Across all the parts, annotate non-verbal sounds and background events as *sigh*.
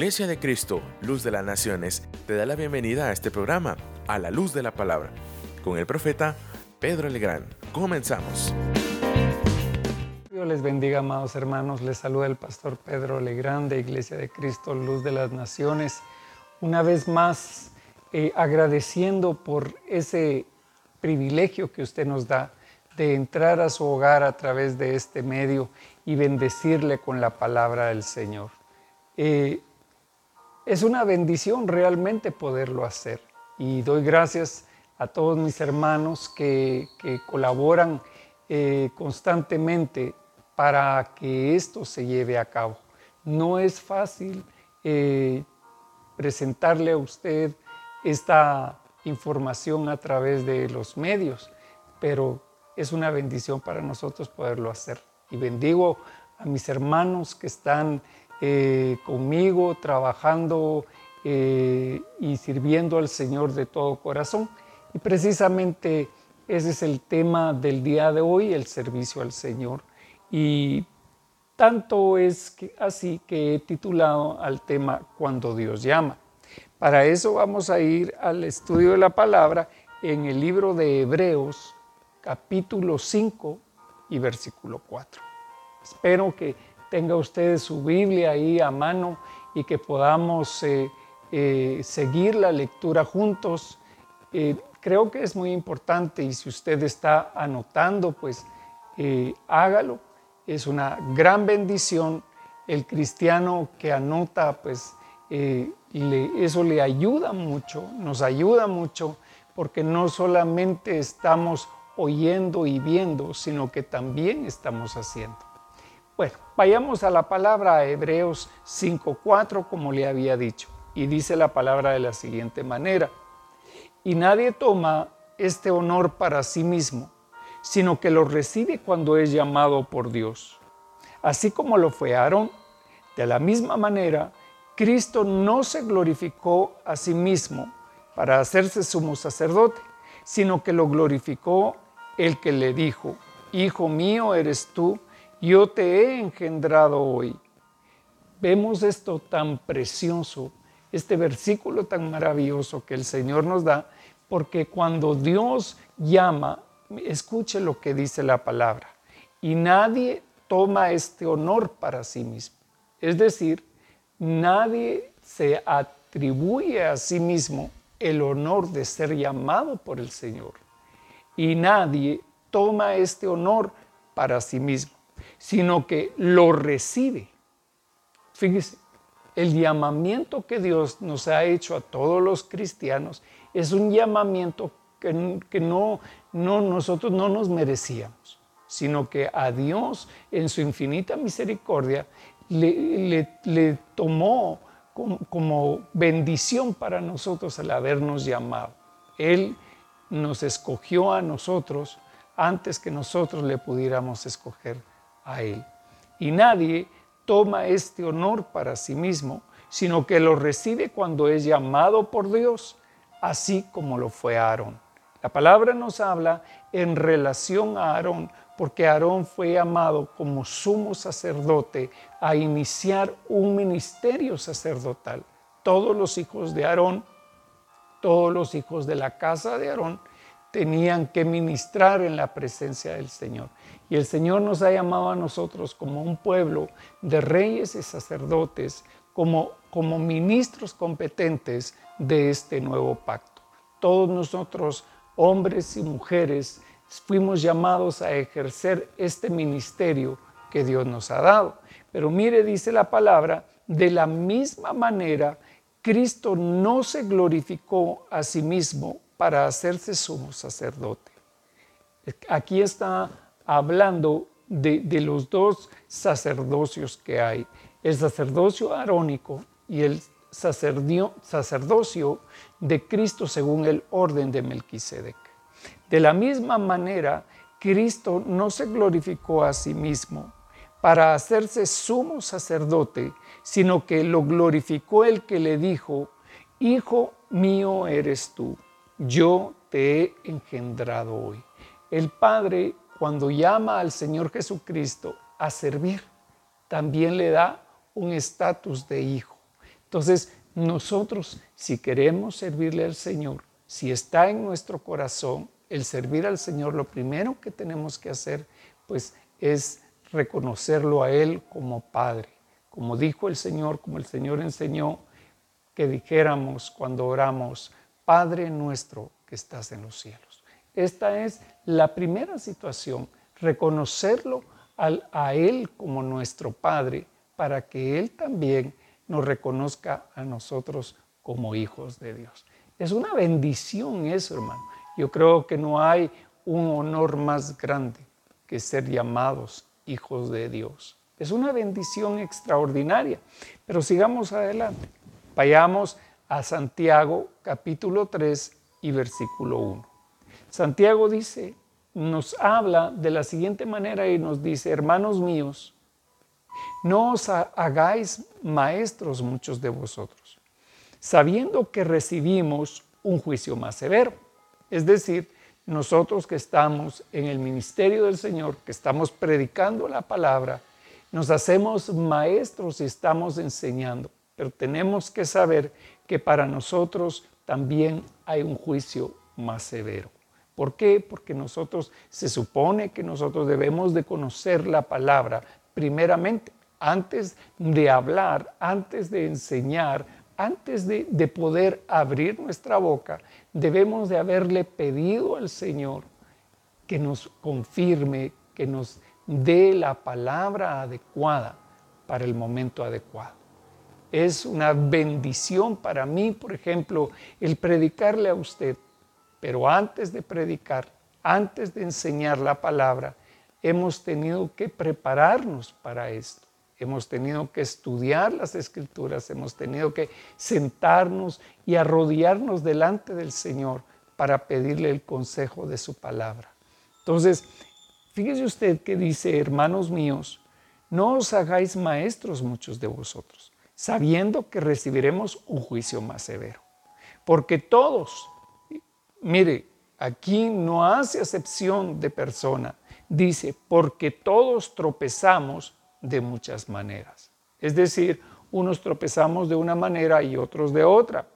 Iglesia de Cristo, Luz de las Naciones, te da la bienvenida a este programa, a la luz de la palabra, con el profeta Pedro Legrand. Comenzamos. Dios les bendiga, amados hermanos. Les saluda el pastor Pedro Legrand de Iglesia de Cristo, Luz de las Naciones. Una vez más, eh, agradeciendo por ese privilegio que usted nos da de entrar a su hogar a través de este medio y bendecirle con la palabra del Señor. Eh, es una bendición realmente poderlo hacer. Y doy gracias a todos mis hermanos que, colaboran eh, constantemente para que esto se lleve a cabo. No es fácil eh, presentarle a usted esta información a través de los medios, pero es una bendición para nosotros poderlo hacer. Y bendigo a mis hermanos que están eh, conmigo, trabajando eh, y sirviendo al Señor de todo corazón. Y precisamente ese es el tema del día de hoy, el servicio al Señor. Y tanto es así que he titulado al tema Cuando Dios llama. Para eso vamos a ir al estudio de la palabra en el libro de Hebreos, capítulo 5 y versículo 4. Espero que tenga usted su Biblia ahí a mano y que podamos eh, eh, seguir la lectura juntos. Eh, creo que es muy importante y si usted está anotando, pues hágalo. Es una gran bendición. El cristiano que anota, pues eso le ayuda mucho, nos ayuda mucho, porque no solamente estamos oyendo y viendo, sino que también estamos haciendo. Bueno, vayamos a la palabra Hebreos 5.4 como le había dicho. Y dice la palabra de la siguiente manera. Y nadie toma este honor para sí mismo, sino que lo recibe cuando es llamado por Dios. Así como lo fue Aarón, de la misma manera, Cristo no se glorificó a sí mismo para hacerse sumo sacerdote, sino que lo glorificó el que le dijo, Hijo mío eres tú, yo te he engendrado hoy. Vemos esto tan precioso, este versículo tan maravilloso que el Señor nos da, porque cuando Dios llama, escuche lo que dice la palabra, y nadie toma este honor para sí mismo. Es decir, nadie se atribuye a sí mismo el honor de ser llamado por el Señor. Y nadie toma este honor para sí mismo sino que lo recibe. Fíjese, el llamamiento que Dios nos ha hecho a todos los cristianos es un llamamiento que, no, no, nosotros no nos merecíamos, sino que a Dios en su infinita misericordia le, tomó como, como bendición para nosotros el habernos llamado. Él nos escogió a nosotros antes que nosotros le pudiéramos escoger Él. Y nadie toma este honor para sí mismo, sino que lo recibe cuando es llamado por Dios, así como lo fue Aarón. La palabra nos habla en relación a Aarón, porque Aarón fue llamado como sumo sacerdote a iniciar un ministerio sacerdotal. Todos los hijos de Aarón, todos los hijos de la casa de Aarón, tenían que ministrar en la presencia del Señor. Y el Señor nos ha llamado a nosotros como un pueblo de reyes y sacerdotes, como, como ministros competentes de este nuevo pacto. Todos nosotros, hombres y mujeres, fuimos llamados a ejercer este ministerio que Dios nos ha dado. Pero mire, dice la palabra, de la misma manera, Cristo no se glorificó a sí mismo para hacerse sumo sacerdote. Aquí está hablando de, los dos sacerdocios que hay, el sacerdocio arónico y el sacerdocio de Cristo según el orden de Melquisedec. De la misma manera, Cristo no se glorificó a sí mismo para hacerse sumo sacerdote, sino que lo glorificó el que le dijo, Hijo mío eres tú yo te he engendrado hoy. El Padre, cuando llama al Señor Jesucristo a servir, también le da un estatus de hijo. Entonces, nosotros, si queremos servirle al Señor, si está en nuestro corazón el servir al Señor, lo primero que tenemos que hacer, pues, es reconocerlo a Él como Padre. Como dijo el Señor, como el Señor enseñó, que dijéramos cuando oramos, Padre nuestro que estás en los cielos. Esta es la primera situación, reconocerlo a Él como nuestro Padre, para que Él también nos reconozca a nosotros como hijos de Dios. Es una bendición eso, hermano. Yo creo que no hay un honor más grande que ser llamados hijos de Dios. Es una bendición extraordinaria. Pero sigamos adelante. Vayamos a Santiago capítulo 3 y versículo 1. Santiago dice, nos habla de la siguiente manera y nos dice, hermanos míos, no os hagáis maestros muchos de vosotros, sabiendo que recibimos un juicio más severo. Es decir, nosotros que estamos en el ministerio del Señor, que estamos predicando la palabra, nos hacemos maestros y estamos enseñando, pero tenemos que saber que para nosotros también hay un juicio más severo. ¿Por qué? Porque nosotros se supone que nosotros debemos de conocer la palabra primeramente, antes de hablar, antes de enseñar, antes de, de, poder abrir nuestra boca, debemos de haberle pedido al Señor que nos confirme, que nos dé la palabra adecuada para el momento adecuado. Es una bendición para mí, por ejemplo, el predicarle a usted pero antes de predicar, antes de enseñar la palabra, hemos tenido que prepararnos para esto. Hemos tenido que estudiar las escrituras, hemos tenido que sentarnos y arrodillarnos delante del Señor para pedirle el consejo de su palabra. Entonces, fíjese usted que dice, hermanos míos, no os hagáis maestros muchos de vosotros, sabiendo que recibiremos un juicio más severo. Porque todos, Mire, aquí no hace excepción de persona. Dice, porque todos tropezamos de muchas maneras. Es decir, unos tropezamos de una manera y otros de otra.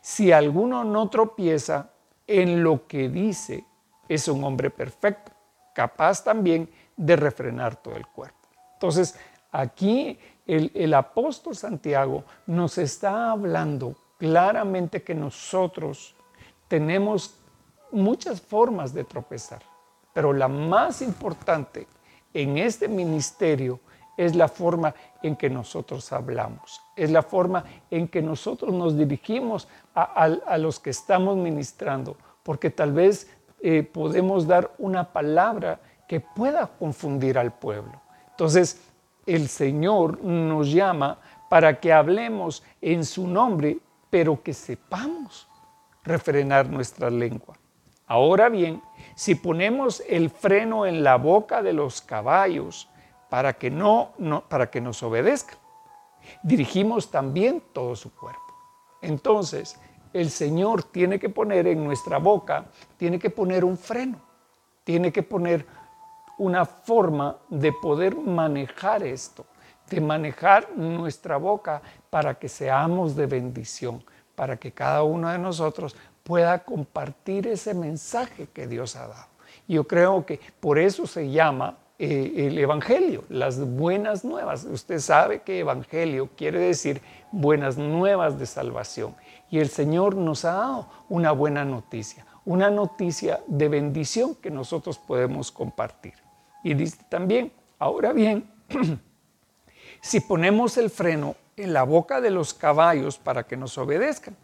Si alguno no tropieza en lo que dice, es un hombre perfecto, capaz también de refrenar todo el cuerpo. Entonces, aquí el, apóstol Santiago nos está hablando claramente que nosotros tenemos muchas formas de tropezar, pero la más importante en este ministerio es la forma en que nosotros hablamos, es la forma en que nosotros nos dirigimos a, los que estamos ministrando, porque tal vez eh, podemos dar una palabra que pueda confundir al pueblo. Entonces, el Señor nos llama para que hablemos en su nombre, pero que sepamos refrenar nuestra lengua. Ahora bien, si ponemos el freno en la boca de los caballos para que, no, para que nos obedezcan, dirigimos también todo su cuerpo. Entonces, el Señor tiene que poner en nuestra boca, tiene que poner un freno, tiene que poner una forma de poder manejar esto, de manejar nuestra boca para que seamos de bendición, para que cada uno de nosotros pueda compartir ese mensaje que Dios ha dado. Yo creo que por eso se llama eh, el Evangelio, las buenas nuevas. Usted sabe que Evangelio quiere decir buenas nuevas de salvación. Y el Señor nos ha dado una buena noticia, una noticia de bendición que nosotros podemos compartir. Y dice también, ahora bien, *clears throat* si ponemos el freno en la boca de los caballos para que nos obedezcan.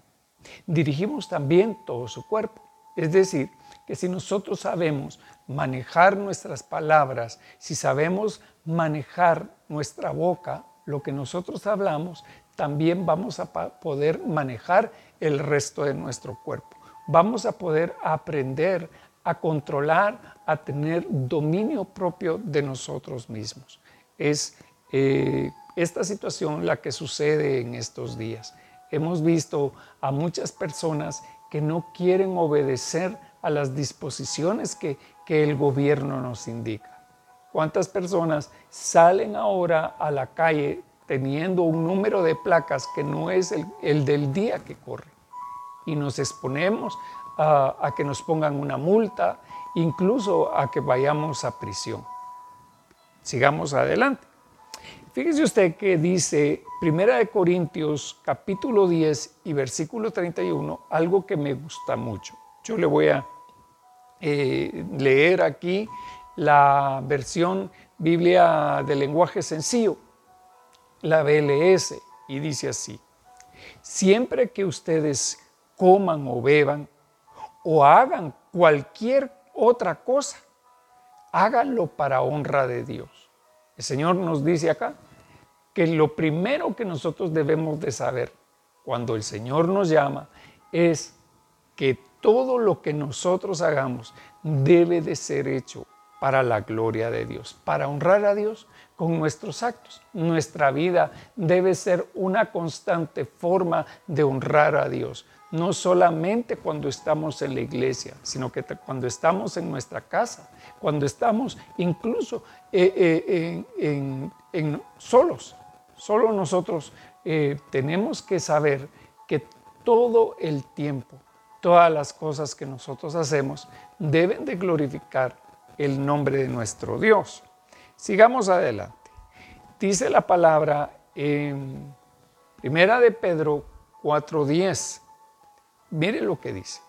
Dirigimos también todo su cuerpo. Es decir, que si nosotros sabemos manejar nuestras palabras, si sabemos manejar nuestra boca, lo que nosotros hablamos, también vamos a poder manejar el resto de nuestro cuerpo. Vamos a poder aprender a controlar, a tener dominio propio de nosotros mismos. Es eh, esta situación la que sucede en estos días. Hemos visto a muchas personas que no quieren obedecer a las disposiciones que, que el gobierno nos indica. ¿Cuántas personas salen ahora a la calle teniendo un número de placas que no es el, del día que corre. Y nos exponemos a, que nos pongan una multa, incluso a que vayamos a prisión. Sigamos adelante. Fíjese usted que dice Primera de Corintios capítulo 10 y versículo 31 algo que me gusta mucho. Yo le voy a eh, leer aquí la versión Biblia de lenguaje sencillo, la BLS, y dice así, siempre que ustedes coman o beban o hagan cualquier otra cosa, háganlo para honra de Dios. El Señor nos dice acá que lo primero que nosotros debemos de saber cuando el Señor nos llama es que todo lo que nosotros hagamos debe de ser hecho para la gloria de Dios, para honrar a Dios con nuestros actos. Nuestra vida debe ser una constante forma de honrar a Dios, no solamente cuando estamos en la iglesia, sino que cuando estamos en nuestra casa, cuando estamos incluso eh, eh, en, solos. Solo nosotros eh, tenemos que saber que todo el tiempo todas las cosas que nosotros hacemos deben de glorificar el nombre de nuestro Dios. Sigamos adelante. Dice la palabra en Primera de Pedro 4:10. Mire lo que dice.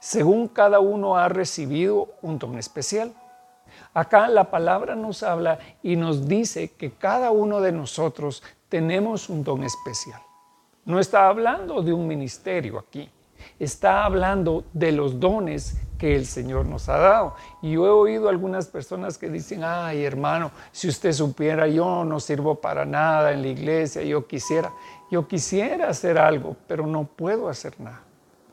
Según cada uno ha recibido un don especial. Acá la palabra nos habla y nos dice que cada uno de nosotros tenemos un don especial. No está hablando de un ministerio aquí está hablando de los dones que el Señor nos ha dado. Y yo he oído algunas personas que dicen, ay hermano, si usted supiera, yo no sirvo para nada en la iglesia, yo quisiera, yo quisiera hacer algo, pero no puedo hacer nada.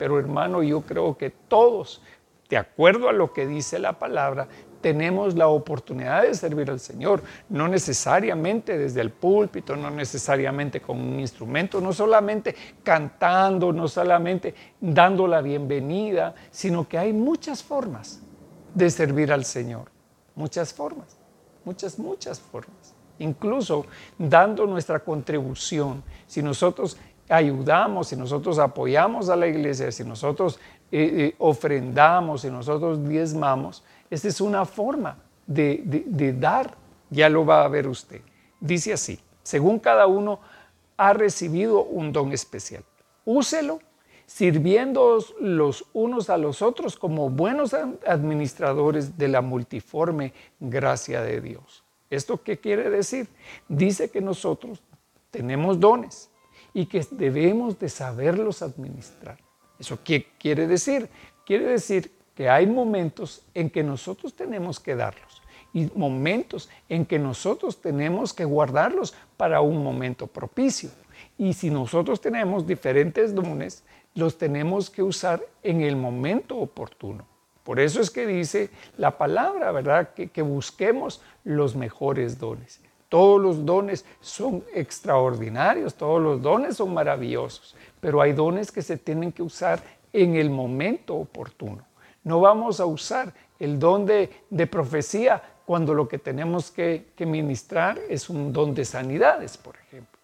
Pero hermano, yo creo que todos, de acuerdo a lo que dice la palabra, tenemos la oportunidad de servir al Señor, no necesariamente desde el púlpito, no necesariamente con un instrumento, no solamente cantando, no solamente dando la bienvenida, sino que hay muchas formas de servir al Señor, muchas formas, muchas, muchas formas. Incluso dando nuestra contribución, si nosotros ayudamos, si nosotros apoyamos a la iglesia, si nosotros eh, eh, ofrendamos, si nosotros diezmamos, esta es una forma de, dar, ya lo va a ver usted. Dice así, según cada uno ha recibido un don especial. Úselo sirviendo los unos a los otros como buenos administradores de la multiforme gracia de Dios. ¿Esto qué quiere decir? Dice que nosotros tenemos dones y que debemos de saberlos administrar. ¿Eso qué quiere decir? Quiere decir que hay momentos en que nosotros tenemos que darlos y momentos en que nosotros tenemos que guardarlos para un momento propicio. Y si nosotros tenemos diferentes dones, los tenemos que usar en el momento oportuno. Por eso es que dice la palabra, ¿verdad? Que, que busquemos los mejores dones. Todos los dones son extraordinarios, todos los dones son maravillosos, pero hay dones que se tienen que usar en el momento oportuno. No vamos a usar el don de, profecía cuando lo que tenemos que, ministrar es un don de sanidades, por ejemplo.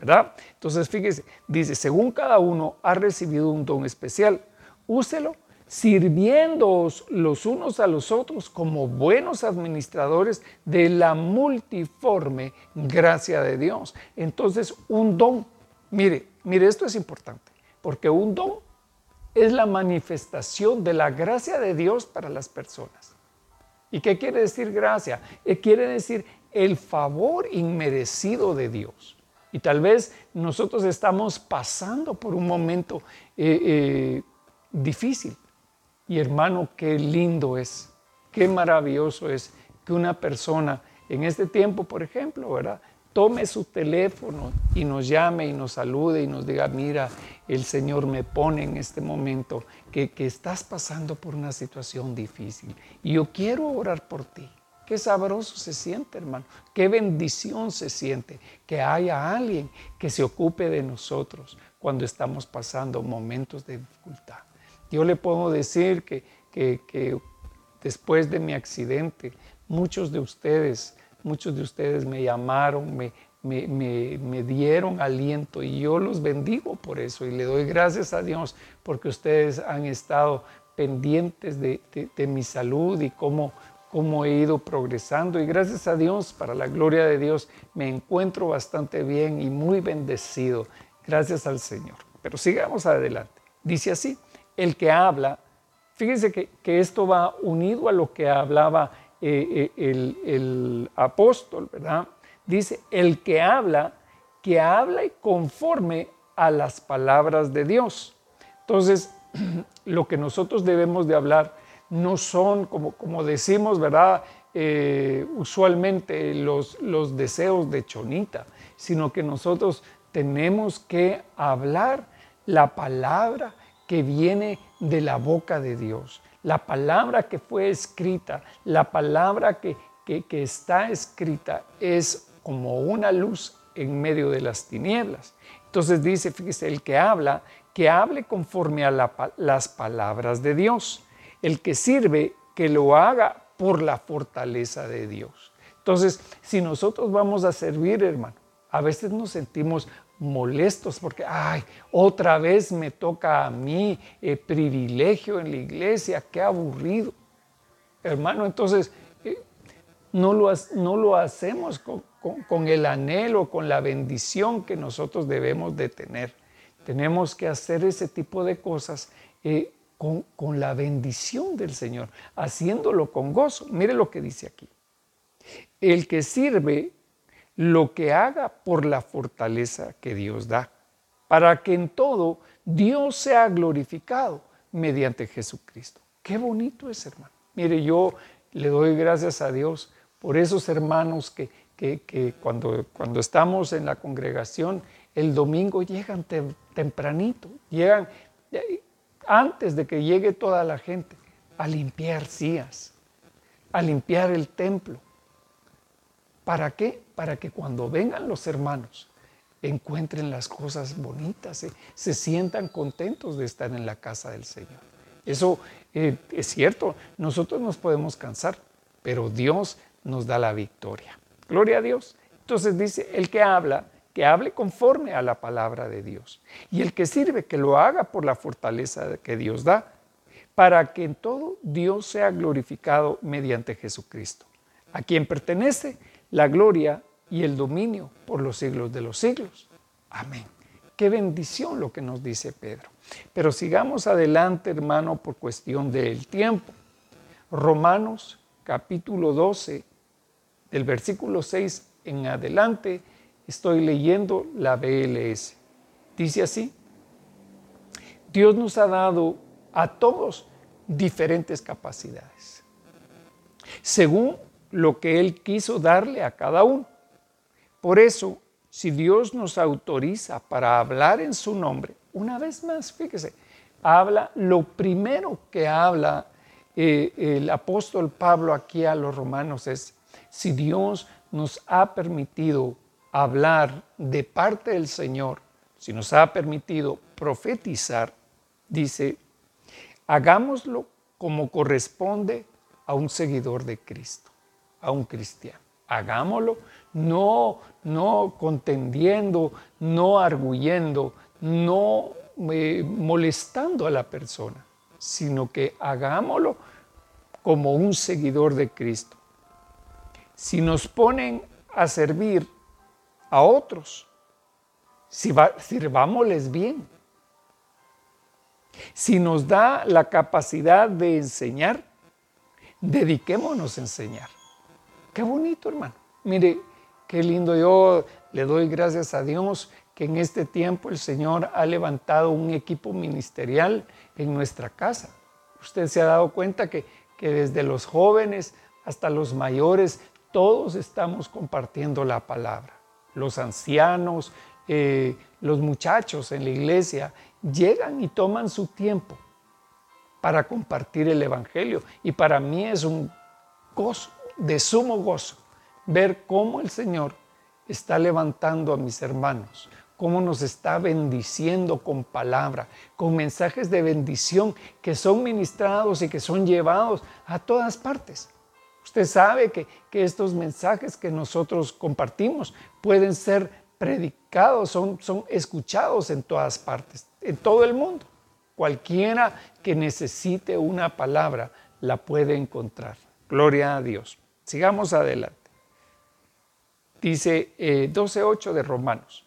¿Verdad? Entonces, fíjese, dice, según cada uno ha recibido un don especial, úselo sirviéndoos los unos a los otros como buenos administradores de la multiforme gracia de Dios. Entonces, un don, mire, mire, esto es importante, porque un don es la manifestación de la gracia de Dios para las personas. ¿Y qué quiere decir gracia? Eh, quiere decir el favor inmerecido de Dios. Y tal vez nosotros estamos pasando por un momento eh, eh, difícil. Y hermano, qué lindo es, qué maravilloso es que una persona en este tiempo, por ejemplo, ¿verdad? tome su teléfono y nos llame y nos salude y nos diga, mira, el Señor me pone en este momento que, estás pasando por una situación difícil y yo quiero orar por ti. Qué sabroso se siente, hermano. Qué bendición se siente que haya alguien que se ocupe de nosotros cuando estamos pasando momentos de dificultad. Yo le puedo decir que, que después de mi accidente, muchos de ustedes Muchos de ustedes me llamaron, me, me, dieron aliento y yo los bendigo por eso y le doy gracias a Dios porque ustedes han estado pendientes de, mi salud y cómo, cómo he ido progresando y gracias a Dios, para la gloria de Dios, me encuentro bastante bien y muy bendecido. Gracias al Señor. Pero sigamos adelante. Dice así, el que habla, fíjense que, esto va unido a lo que hablaba eh, eh, el, apóstol, ¿verdad? dice, el que habla, que habla y conforme a las palabras de Dios. Entonces, *clears throat* lo que nosotros debemos de hablar no son, como, como decimos, ¿verdad? Eh, usualmente los, los deseos de chonita, sino que nosotros tenemos que hablar la palabra que viene de la boca de Dios, la palabra que fue escrita, la palabra que, que, está escrita es como una luz en medio de las tinieblas. Entonces dice, fíjese, el que habla, que hable conforme a las palabras de Dios. El que sirve, que lo haga por la fortaleza de Dios. Entonces, si nosotros vamos a servir, hermano, a veces nos sentimos molestos porque, ay, otra vez me toca a mí eh, privilegio en la iglesia, qué aburrido. Hermano, entonces, eh, no, lo, no lo hacemos con, el anhelo, con la bendición que nosotros debemos de tener. Tenemos que hacer ese tipo de cosas eh, con, con la bendición del Señor, haciéndolo con gozo. Mire lo que dice aquí. El que sirve lo que haga por la fortaleza que Dios da, para que en todo Dios sea glorificado mediante Jesucristo. Qué bonito es, hermano. Mire, yo le doy gracias a Dios por esos hermanos que que, cuando, cuando estamos en la congregación, el domingo llegan tempranito, llegan antes de que llegue toda la gente a limpiar sillas, a limpiar el templo. ¿Para qué? Para que cuando vengan los hermanos encuentren las cosas bonitas, se sientan contentos de estar en la casa del Señor. Eso eh, es cierto, nosotros nos podemos cansar, pero Dios nos da la victoria. Gloria a Dios. Entonces dice, el que habla, que hable conforme a la palabra de Dios. Y el que sirve, que lo haga por la fortaleza que Dios da, para que en todo Dios sea glorificado mediante Jesucristo, a quien pertenece la gloria y el dominio por los siglos de los siglos. Amén. Qué bendición lo que nos dice Pedro. Pero sigamos adelante, hermano, por cuestión del tiempo. Romanos capítulo 12, del versículo 6 en adelante estoy leyendo la BLS. Dice así, Dios nos ha dado a todos diferentes capacidades, según lo que Él quiso darle a cada uno. Por eso, si Dios nos autoriza para hablar en su nombre, una vez más, fíjese, habla, lo primero que habla eh, el apóstol Pablo aquí a los romanos es si Dios nos ha permitido hablar de parte del Señor, si nos ha permitido profetizar, dice, hagámoslo como corresponde a un seguidor de Cristo, a un cristiano. Hagámoslo no, no contendiendo, no arguyendo, no eh, molestando a la persona, sino que hagámoslo como un seguidor de Cristo si nos ponen a servir a otros, si sirvámosles bien. Si nos da la capacidad de enseñar, dediquémonos a enseñar. Qué bonito, hermano. Mire, qué lindo. Yo le doy gracias a Dios que en este tiempo el Señor ha levantado un equipo ministerial en nuestra casa. Usted se ha dado cuenta que, que desde los jóvenes hasta los mayores todos estamos compartiendo la palabra. Los ancianos, eh, los muchachos en la iglesia llegan y toman su tiempo para compartir el Evangelio. Y para mí es un gozo, de sumo gozo, ver cómo el Señor está levantando a mis hermanos, cómo nos está bendiciendo con palabra, con mensajes de bendición que son ministrados y que son llevados a todas partes. Usted sabe que, que estos mensajes que nosotros compartimos pueden ser predicados, son, son escuchados en todas partes, en todo el mundo. Cualquiera que necesite una palabra la puede encontrar. Gloria a Dios. Sigamos adelante. Dice 12.8 eh, de Romanos.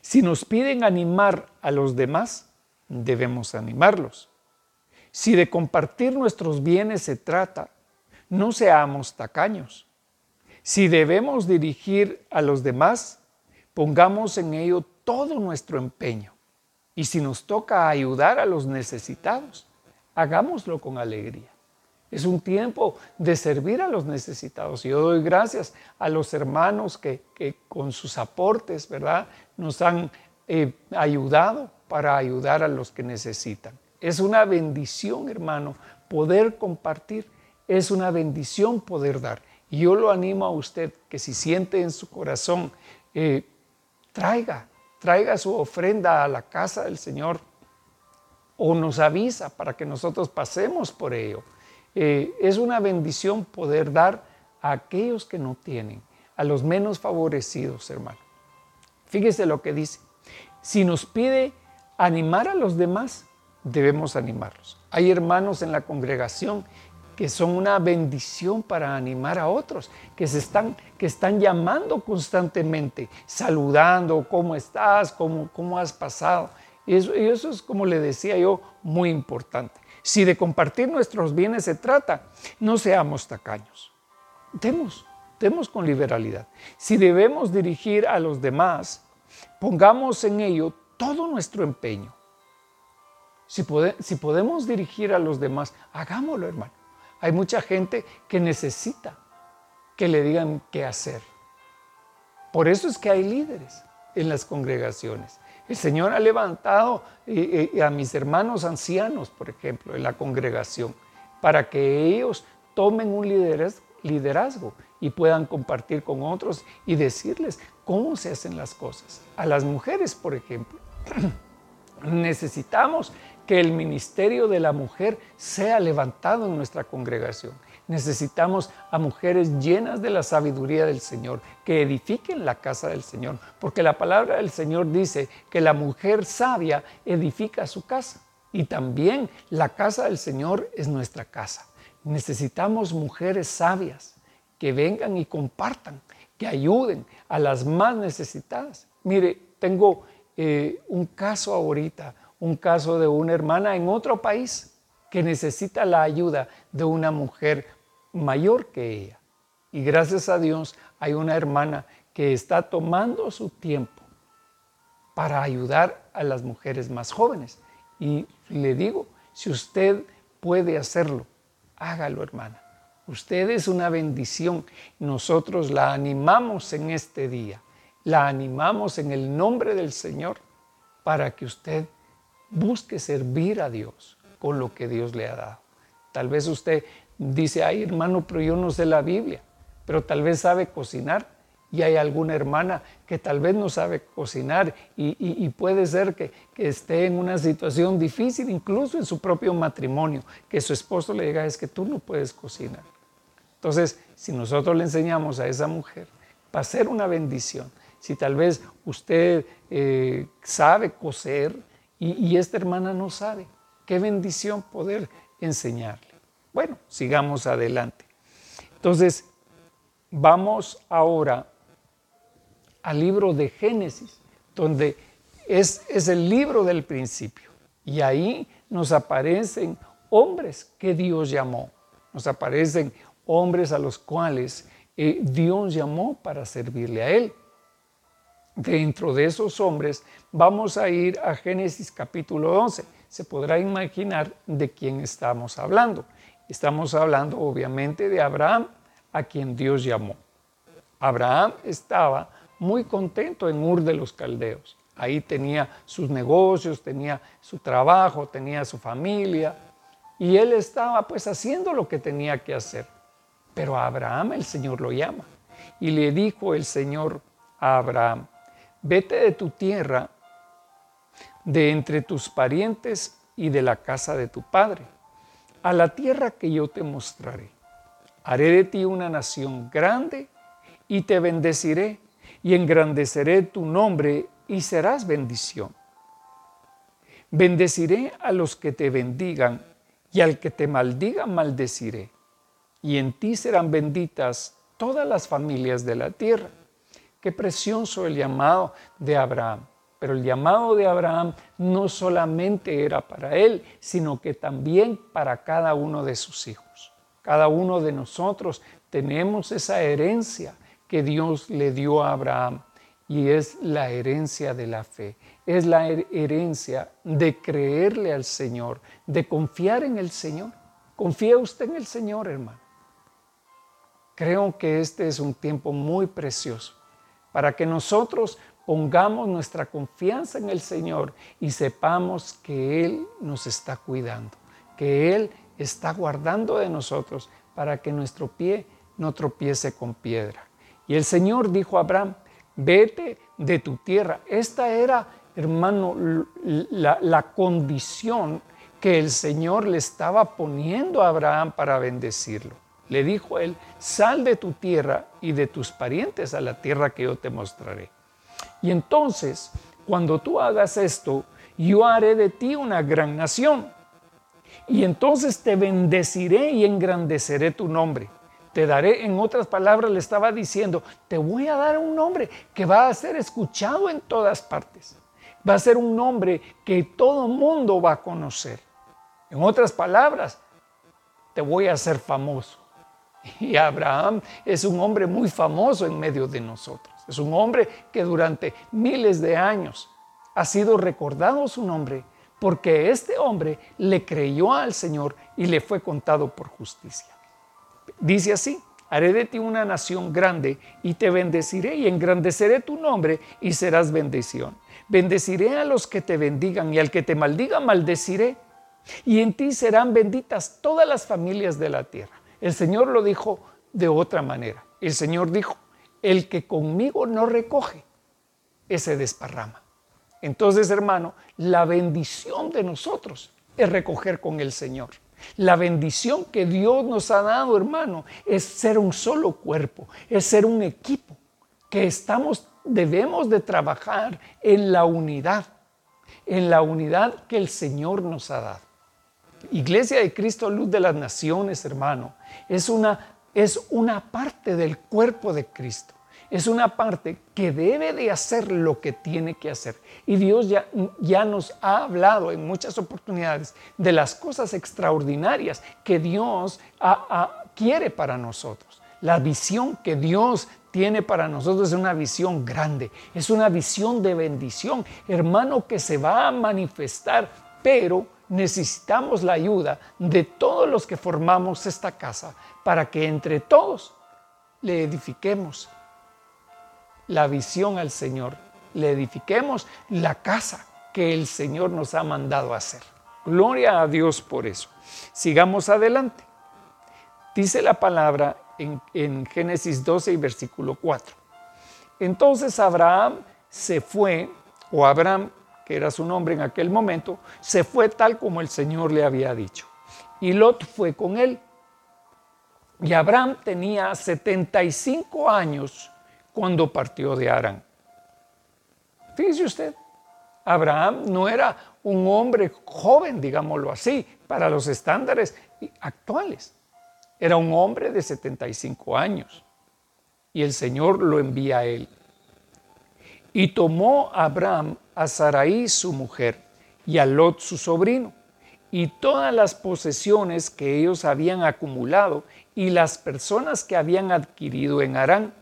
Si nos piden animar a los demás, debemos animarlos. Si de compartir nuestros bienes se trata, no seamos tacaños. Si debemos dirigir a los demás, pongamos en ello todo nuestro empeño. Y si nos toca ayudar a los necesitados, hagámoslo con alegría. Es un tiempo de servir a los necesitados. Yo doy gracias a los hermanos que, con sus aportes, ¿verdad? Nos han eh, ayudado para ayudar a los que necesitan. Es una bendición, hermano, poder compartir. Es una bendición poder dar. Y yo lo animo a usted que si siente en su corazón, eh, traiga, traiga su ofrenda a la casa del Señor o nos avisa para que nosotros pasemos por ello. Eh, es una bendición poder dar a aquellos que no tienen, a los menos favorecidos, hermano. Fíjese lo que dice. Si nos pide animar a los demás, debemos animarlos. Hay hermanos en la congregación que son una bendición para animar a otros, que se están, que están llamando constantemente, saludando, ¿cómo estás? ¿Cómo, cómo has pasado? Y eso, es, como le decía yo, muy importante. Si de compartir nuestros bienes se trata, no seamos tacaños. Demos, demos con liberalidad. Si debemos dirigir a los demás, pongamos en ello todo nuestro empeño. Si, si podemos dirigir a los demás, hagámoslo, hermano. Hay mucha gente que necesita que le digan qué hacer. Por eso es que hay líderes en las congregaciones. El Señor ha levantado eh, eh, a mis hermanos ancianos, por ejemplo, en la congregación, para que ellos tomen un liderazgo y puedan compartir con otros y decirles cómo se hacen las cosas. A las mujeres, por ejemplo, *clears throat* necesitamos que el ministerio de la mujer sea levantado en nuestra congregación. Necesitamos a mujeres llenas de la sabiduría del Señor, que edifiquen la casa del Señor, porque la palabra del Señor dice que la mujer sabia edifica su casa y también la casa del Señor es nuestra casa. Necesitamos mujeres sabias que vengan y compartan, que ayuden a las más necesitadas. Mire, tengo eh, un caso ahorita, un caso de una hermana en otro país que necesita la ayuda de una mujer mayor que ella. Y gracias a Dios hay una hermana que está tomando su tiempo para ayudar a las mujeres más jóvenes. Y le digo, si usted puede hacerlo, hágalo, hermana. Usted es una bendición. Nosotros la animamos en este día. La animamos en el nombre del Señor para que usted busque servir a Dios con lo que Dios le ha dado. Tal vez usted dice, ay hermano, pero yo no sé la Biblia, pero tal vez sabe cocinar y hay alguna hermana que tal vez no sabe cocinar y, puede ser que, esté en una situación difícil, incluso en su propio matrimonio, que su esposo le diga, es que tú no puedes cocinar. Entonces, si nosotros le enseñamos a esa mujer, va a ser una bendición. Si tal vez usted eh, sabe coser y, y esta hermana no sabe, qué bendición poder enseñarle. Bueno, sigamos adelante. Entonces, vamos ahora al libro de Génesis, donde es, el libro del principio. Y ahí nos aparecen hombres que Dios llamó. Nos aparecen hombres a los cuales eh, Dios llamó para servirle a Él. Dentro de esos hombres vamos a ir a Génesis capítulo 11. Se podrá imaginar de quién estamos hablando. Estamos hablando obviamente de Abraham, a quien Dios llamó. Abraham estaba muy contento en Ur de los Caldeos. Ahí tenía sus negocios, tenía su trabajo, tenía su familia y él estaba pues haciendo lo que tenía que hacer. Pero a Abraham el Señor lo llama y le dijo el Señor a Abraham, vete de tu tierra, de entre tus parientes y de la casa de tu padre a la tierra que yo te mostraré. haré de ti una nación grande y te bendeciré y engrandeceré tu nombre y serás bendición. Bendeciré a los que te bendigan y al que te maldiga maldeciré. Y en ti serán benditas todas las familias de la tierra. Qué precioso el llamado de Abraham. Pero el llamado de Abraham no solamente era para él, sino que también para cada uno de sus hijos. Cada uno de nosotros tenemos esa herencia que Dios le dio a Abraham y es la herencia de la fe, es la herencia de creerle al Señor, de confiar en el Señor. ¿Confía usted en el Señor, hermano? Creo que este es un tiempo muy precioso para que nosotros pongamos nuestra confianza en el Señor y sepamos que Él nos está cuidando, que Él está guardando de nosotros para que nuestro pie no tropiece con piedra. Y el Señor dijo a Abraham, vete de tu tierra. Esta era, hermano, la, condición que el Señor le estaba poniendo a Abraham para bendecirlo. Le dijo él, sal de tu tierra y de tus parientes a la tierra que yo te mostraré. Y entonces, cuando tú hagas esto, yo haré de ti una gran nación. Y entonces te bendeciré y engrandeceré tu nombre. Te daré, en otras palabras, le estaba diciendo, te voy a dar un nombre que va a ser escuchado en todas partes. Va a ser un nombre que todo mundo va a conocer. En otras palabras, te voy a hacer famoso. *laughs* Y Abraham es un hombre muy famoso en medio de nosotros. Es un hombre que durante miles de años ha sido recordado su nombre porque este hombre le creyó al Señor y le fue contado por justicia. Dice así, haré de ti una nación grande y te bendeciré y engrandeceré tu nombre y serás bendición. Bendeciré a los que te bendigan y al que te maldiga maldeciré. Y en ti serán benditas todas las familias de la tierra. El Señor lo dijo de otra manera. El Señor dijo, el que conmigo no recoge, ese desparrama. Entonces, hermano, la bendición de nosotros es recoger con el Señor. La bendición que Dios nos ha dado, hermano, es ser un solo cuerpo, es ser un equipo, que estamos, debemos de trabajar en la unidad, en la unidad que el Señor nos ha dado. Iglesia de Cristo, luz de las naciones, hermano, es una es una parte del cuerpo de Cristo. Es una parte que debe de hacer lo que tiene que hacer. Y Dios ya, ya nos ha hablado en muchas oportunidades de las cosas extraordinarias que Dios quiere para nosotros. La visión que Dios tiene para nosotros es una visión grande, es una visión de bendición, hermano, que se va a manifestar, pero necesitamos la ayuda de todos los que formamos esta casa para que entre todos le edifiquemos la visión al Señor, le edifiquemos la casa que el Señor nos ha mandado hacer. Gloria a Dios por eso. Sigamos adelante. Dice la palabra en, en Génesis 12 y versículo 4. Entonces Abraham se fue, o Abraham era su nombre en aquel momento, se fue tal como el Señor le había dicho. Y Lot fue con él. Y Abraham tenía 75 años cuando partió de Arán. Fíjese usted, Abraham no era un hombre joven, digámoslo así, para los estándares actuales. Era un hombre de 75 años. Y el Señor lo envía a él. Y tomó Abraham a Sarai su mujer y a Lot su sobrino y todas las posesiones que ellos habían acumulado y las personas que habían adquirido en Arán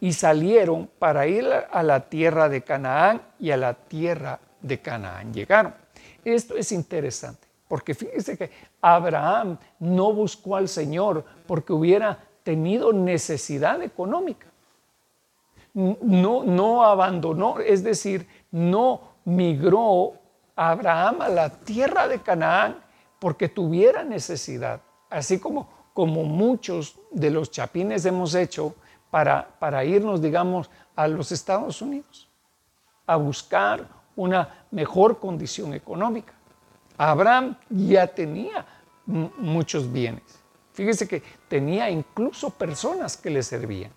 y salieron para ir a la tierra de Canaán y a la tierra de Canaán llegaron. Esto es interesante porque fíjese que Abraham no buscó al Señor porque hubiera tenido necesidad económica no, no abandonó, es decir, no migró Abraham a la tierra de Canaán porque tuviera necesidad, así como, como muchos de los chapines hemos hecho para, para irnos, digamos, a los Estados Unidos, a buscar una mejor condición económica. Abraham ya tenía muchos bienes, Fíjese que tenía incluso personas que le servían.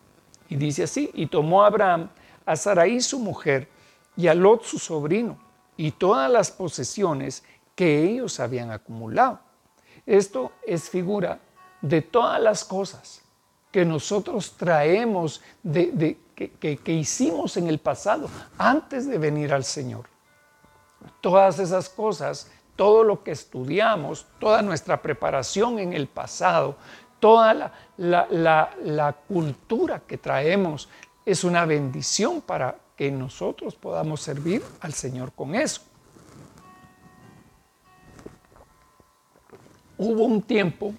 Y dice así, y tomó Abraham a Sarai su mujer y a Lot su sobrino y todas las posesiones que ellos habían acumulado. Esto es figura de todas las cosas que nosotros traemos, de, que, que hicimos en el pasado, antes de venir al Señor. Todas esas cosas, todo lo que estudiamos, toda nuestra preparación en el pasado, toda la, cultura que traemos es una bendición para que nosotros podamos servir al Señor con eso. Hubo un tiempo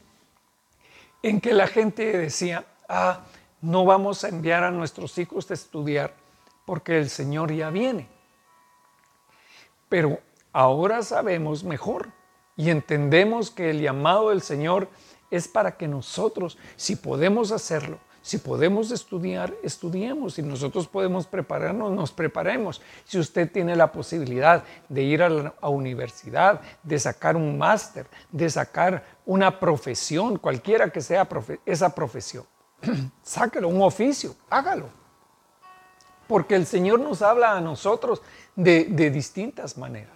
en que la gente decía, ah, no vamos a enviar a nuestros hijos a estudiar porque el Señor ya viene. Pero ahora sabemos mejor y entendemos que el llamado del Señor es para que nosotros, si podemos hacerlo, si podemos estudiar, estudiemos. Si nosotros podemos prepararnos, nos preparemos. Si usted tiene la posibilidad de ir a la universidad, de sacar un máster, de sacar una profesión, cualquiera que sea esa profesión, *clears throat* sáquelo, un oficio, hágalo. Porque el Señor nos habla a nosotros de, distintas maneras.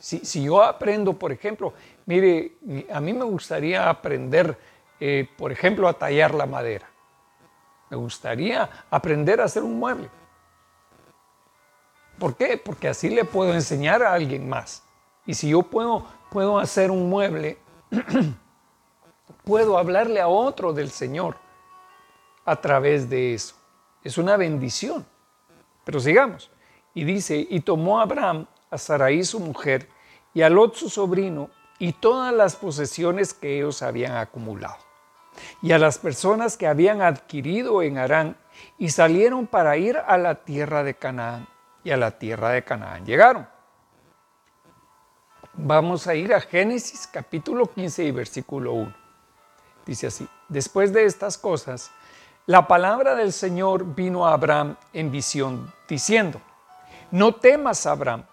Si, si yo aprendo, por ejemplo, Mire, a mí me gustaría aprender, eh, por ejemplo, a tallar la madera. Me gustaría aprender a hacer un mueble. ¿Por qué? Porque así le puedo enseñar a alguien más. Y si yo puedo, puedo hacer un mueble, *clears throat* puedo hablarle a otro del Señor a través de eso. Es una bendición. Pero sigamos. Y dice, y tomó Abraham a Sarai su mujer y a Lot su sobrino y todas las posesiones que ellos habían acumulado, y a las personas que habían adquirido en Harán, y salieron para ir a la tierra de Canaán, y a la tierra de Canaán llegaron. Vamos a ir a Génesis capítulo 15 y versículo 1. Dice así, después de estas cosas, la palabra del Señor vino a Abraham en visión, diciendo, no temas, Abraham,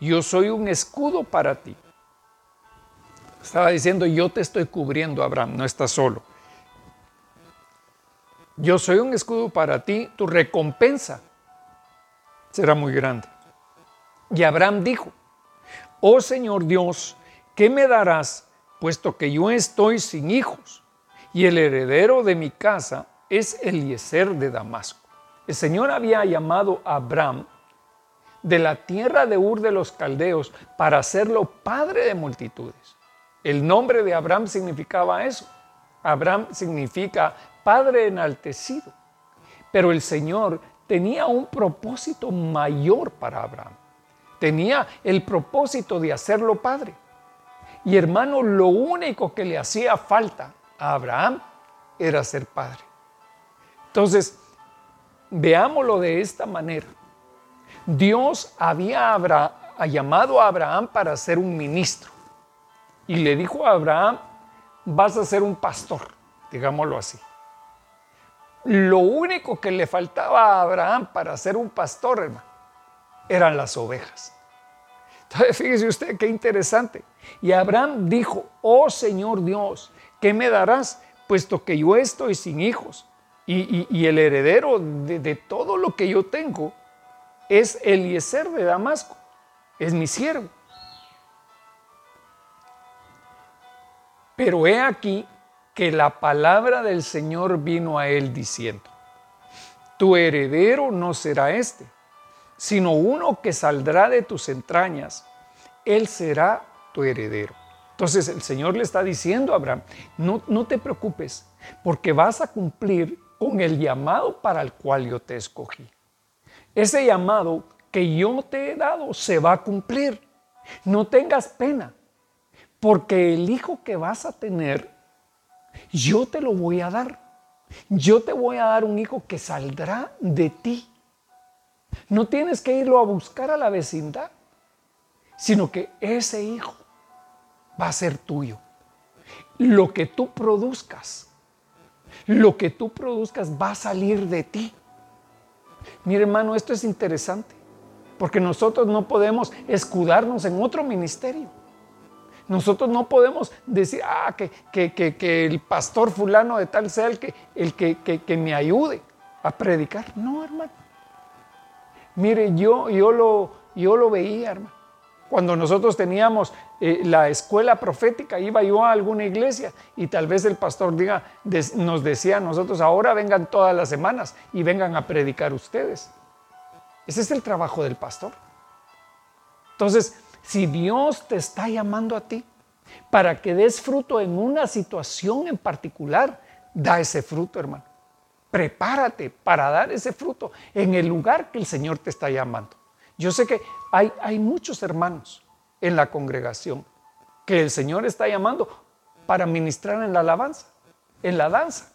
yo soy un escudo para ti estaba diciendo, yo te estoy cubriendo, Abraham, no estás solo. Yo soy un escudo para ti, tu recompensa será muy grande. Y Abraham dijo, oh Señor Dios, ¿qué me darás puesto que yo estoy sin hijos? Y el heredero de mi casa es Eliezer de Damasco. El Señor había llamado a Abraham de la tierra de Ur de los Caldeos para hacerlo padre de multitudes. El nombre de Abraham significaba eso. Abraham significa Padre enaltecido. Pero el Señor tenía un propósito mayor para Abraham. Tenía el propósito de hacerlo Padre. Y hermano, lo único que le hacía falta a Abraham era ser Padre. Entonces, veámoslo de esta manera. Dios había llamado a Abraham para ser un ministro y le dijo a Abraham, vas a ser un pastor, digámoslo así. Lo único que le faltaba a Abraham para ser un pastor, hermano, eran las ovejas. Entonces, fíjese usted qué interesante. Y Abraham dijo, oh Señor Dios, ¿qué me darás? Puesto que yo estoy sin hijos y, el heredero de, de, todo lo que yo tengo es Eliezer de Damasco, es mi siervo. Pero he aquí que la palabra del Señor vino a él diciendo, tu heredero no será este, sino uno que saldrá de tus entrañas, él será tu heredero. Entonces el Señor le está diciendo a Abraham, no, no te preocupes, porque vas a cumplir con el llamado para el cual yo te escogí. Ese llamado que yo te he dado se va a cumplir. No tengas pena. Porque el hijo que vas a tener, yo te lo voy a dar. Yo te voy a dar un hijo que saldrá de ti. No tienes que irlo a buscar a la vecindad, sino que ese hijo va a ser tuyo. Lo que tú produzcas, lo que tú produzcas va a salir de ti. Mire hermano, esto es interesante, porque nosotros no podemos escudarnos en otro ministerio. Nosotros no podemos decir, ah, que, que, el pastor fulano de tal sea el, que, el que, me ayude a predicar. No, hermano. Mire, yo, yo, lo, yo lo veía, hermano. Cuando nosotros teníamos eh, la escuela profética, iba yo a alguna iglesia y tal vez el pastor diga, nos decía a nosotros, ahora vengan todas las semanas y vengan a predicar ustedes. Ese es el trabajo del pastor. Entonces, si Dios te está llamando a ti para que des fruto en una situación en particular, da ese fruto, hermano. Prepárate para dar ese fruto en el lugar que el Señor te está llamando. Yo sé que hay, hay muchos hermanos en la congregación que el Señor está llamando para ministrar en la alabanza, en la danza,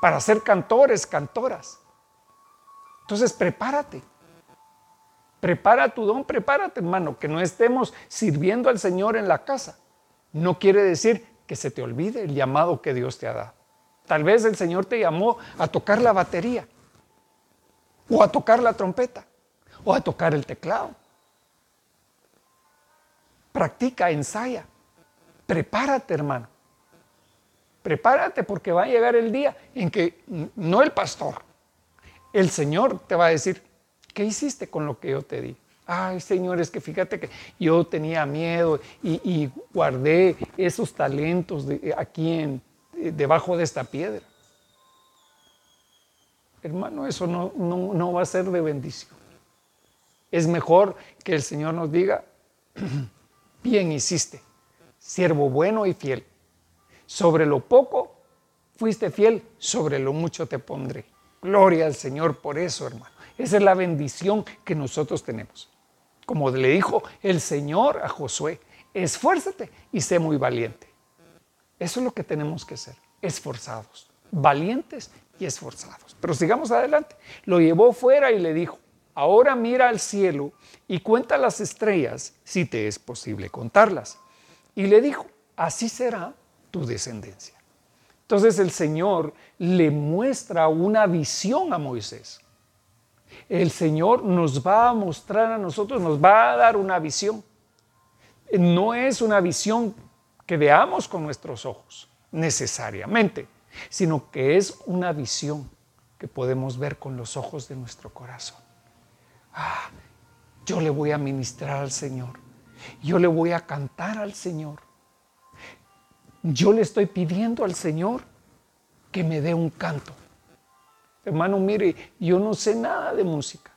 para ser cantores, cantoras. Entonces prepárate. Prepara tu don, prepárate hermano, que no estemos sirviendo al Señor en la casa. No quiere decir que se te olvide el llamado que Dios te ha dado. Tal vez el Señor te llamó a tocar la batería, o a tocar la trompeta, o a tocar el teclado. Practica, ensaya. Prepárate, hermano. Prepárate porque va a llegar el día en que no el pastor, el Señor te va a decir, ¿qué hiciste con lo que yo te di? Ay, Señor, es que fíjate que yo tenía miedo y, guardé esos talentos de, aquí en, debajo de esta piedra. Hermano, eso no, no va a ser de bendición. Es mejor que el Señor nos diga, *clears throat* bien hiciste, siervo bueno y fiel. Sobre lo poco fuiste fiel, sobre lo mucho te pondré. Gloria al Señor por eso, hermano. Esa es la bendición que nosotros tenemos. Como le dijo el Señor a Josué, esfuérzate y sé muy valiente. Eso es lo que tenemos que ser, esforzados, valientes y esforzados. Pero sigamos adelante. Lo llevó fuera y le dijo, ahora mira al cielo y cuenta las estrellas si te es posible contarlas. Y le dijo, así será tu descendencia. Entonces el Señor le muestra una visión a Moisés el Señor nos va a mostrar a nosotros, nos va a dar una visión. No es una visión que veamos con nuestros ojos, necesariamente, sino que es una visión que podemos ver con los ojos de nuestro corazón. Ah, yo le voy a ministrar al Señor. Yo le voy a cantar al Señor. Yo le estoy pidiendo al Señor que me dé un canto. Hermano, mire, yo no sé nada de música.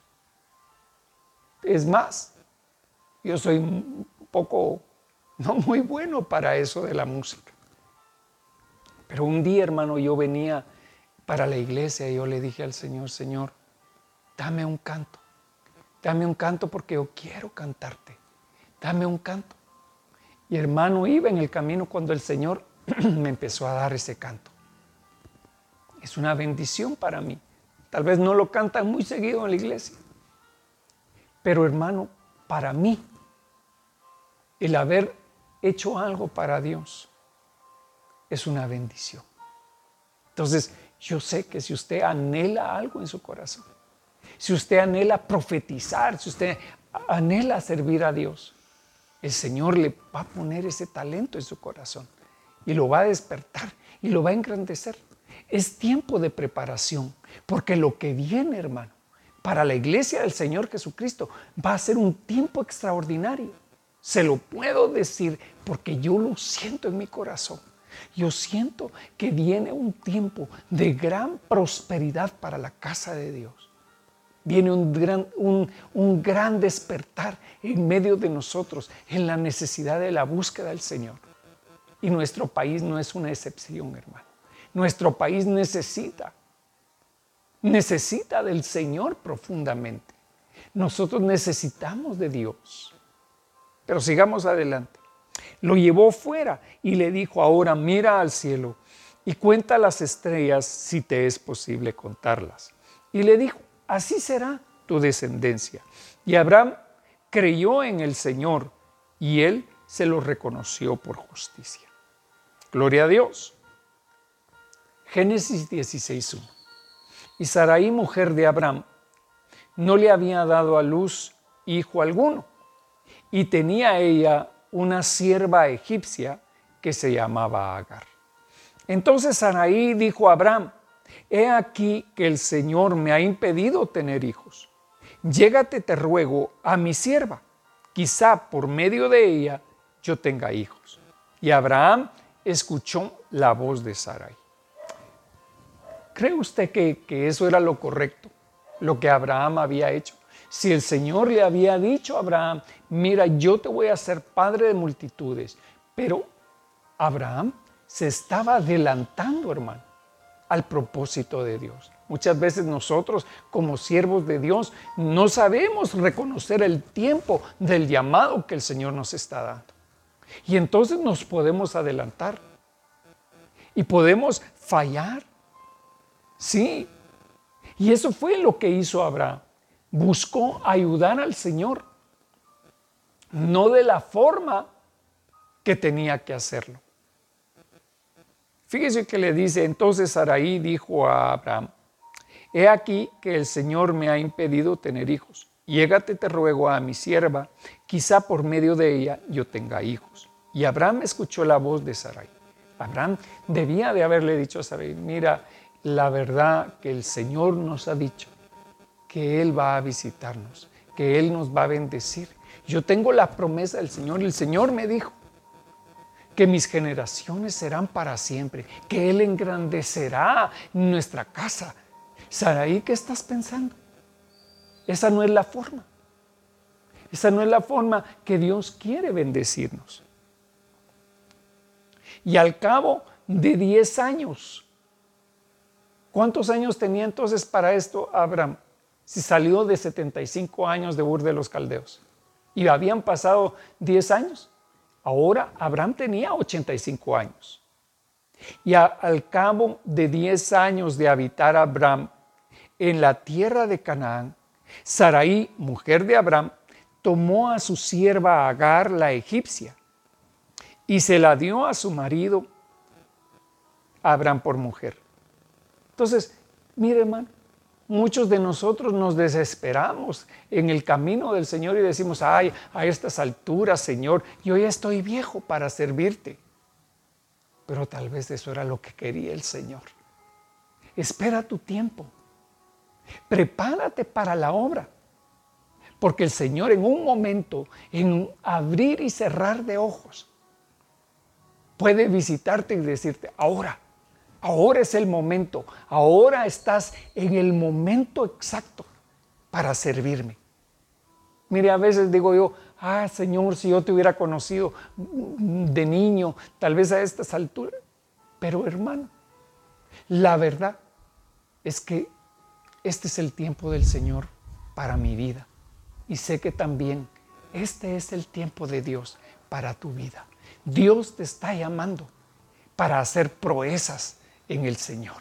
Es más, yo soy un poco, no muy bueno para eso de la música. Pero un día, hermano, yo venía para la iglesia y yo le dije al Señor, Señor, dame un canto. Dame un canto porque yo quiero cantarte. Dame un canto. Y hermano, iba en el camino cuando el Señor *clears throat* me empezó a dar ese canto es una bendición para mí. Tal vez no lo cantan muy seguido en la iglesia. Pero hermano, para mí, el haber hecho algo para Dios es una bendición. Entonces, yo sé que si usted anhela algo en su corazón, si usted anhela profetizar, si usted anhela servir a Dios, el Señor le va a poner ese talento en su corazón y lo va a despertar y lo va a engrandecer. Es tiempo de preparación, porque lo que viene, hermano, para la iglesia del Señor Jesucristo va a ser un tiempo extraordinario. Se lo puedo decir porque yo lo siento en mi corazón. Yo siento que viene un tiempo de gran prosperidad para la casa de Dios. Viene un gran, un, gran despertar en medio de nosotros en la necesidad de la búsqueda del Señor. Y nuestro país no es una excepción, hermano. Nuestro país necesita, necesita del Señor profundamente. Nosotros necesitamos de Dios. Pero sigamos adelante. Lo llevó fuera y le dijo, ahora mira al cielo y cuenta las estrellas si te es posible contarlas. Y le dijo, así será tu descendencia. Y Abraham creyó en el Señor y él se lo reconoció por justicia. Gloria a Dios. Génesis 16.1. Y Sarai, mujer de Abraham, no le había dado a luz hijo alguno, y tenía ella una sierva egipcia que se llamaba Agar. Entonces Saraí dijo a Abraham, he aquí que el Señor me ha impedido tener hijos. Llégate, te ruego, a mi sierva. Quizá por medio de ella yo tenga hijos. Y Abraham escuchó la voz de Sarai. ¿Cree usted que, que eso era lo correcto? Lo que Abraham había hecho. Si el Señor le había dicho a Abraham, mira, yo te voy a hacer padre de multitudes, pero Abraham se estaba adelantando, hermano, al propósito de Dios. Muchas veces nosotros, como siervos de Dios, no sabemos reconocer el tiempo del llamado que el Señor nos está dando. Y entonces nos podemos adelantar. Y podemos fallar. Sí. Y eso fue lo que hizo Abraham. Buscó ayudar al Señor. No de la forma que tenía que hacerlo. Fíjese que le dice, entonces Saraí dijo a Abraham, he aquí que el Señor me ha impedido tener hijos. Llégate, te ruego, a mi sierva, quizá por medio de ella yo tenga hijos. Y Abraham escuchó la voz de Sarai. Abraham debía de haberle dicho a Sarai, mira, la verdad que el Señor nos ha dicho que Él va a visitarnos, que Él nos va a bendecir. Yo tengo la promesa del Señor, el Señor me dijo que mis generaciones serán para siempre, que Él engrandecerá nuestra casa. Saraí, ¿qué estás pensando? Esa no es la forma. Esa no es la forma que Dios quiere bendecirnos. Y al cabo de 10 años, ¿cuántos años tenía entonces para esto Abraham? Si salió de 75 años de Ur de los Caldeos y habían pasado 10 años. Ahora Abraham tenía 85 años. Y al cabo de 10 años de habitar Abraham en la tierra de Canaán, Sarai, mujer de Abraham, tomó a su sierva Agar, la egipcia, y se la dio a su marido Abraham por mujer. Entonces, mire hermano, Muchos de nosotros nos desesperamos en el camino del Señor y decimos, ay, a estas alturas, Señor, yo ya estoy viejo para servirte. Pero tal vez eso era lo que quería el Señor. Espera tu tiempo. Prepárate para la obra. Porque el Señor en un momento, en abrir y cerrar de ojos, puede visitarte y decirte, ahora, Ahora es el momento, ahora estás en el momento exacto para servirme. Mire, a veces digo yo, ah, Señor, si yo te hubiera conocido de niño, tal vez a estas alturas. Pero hermano, la verdad es que este es el tiempo del Señor para mi vida. Y sé que también este es el tiempo de Dios para tu vida. Dios te está llamando para hacer proezas en el Señor.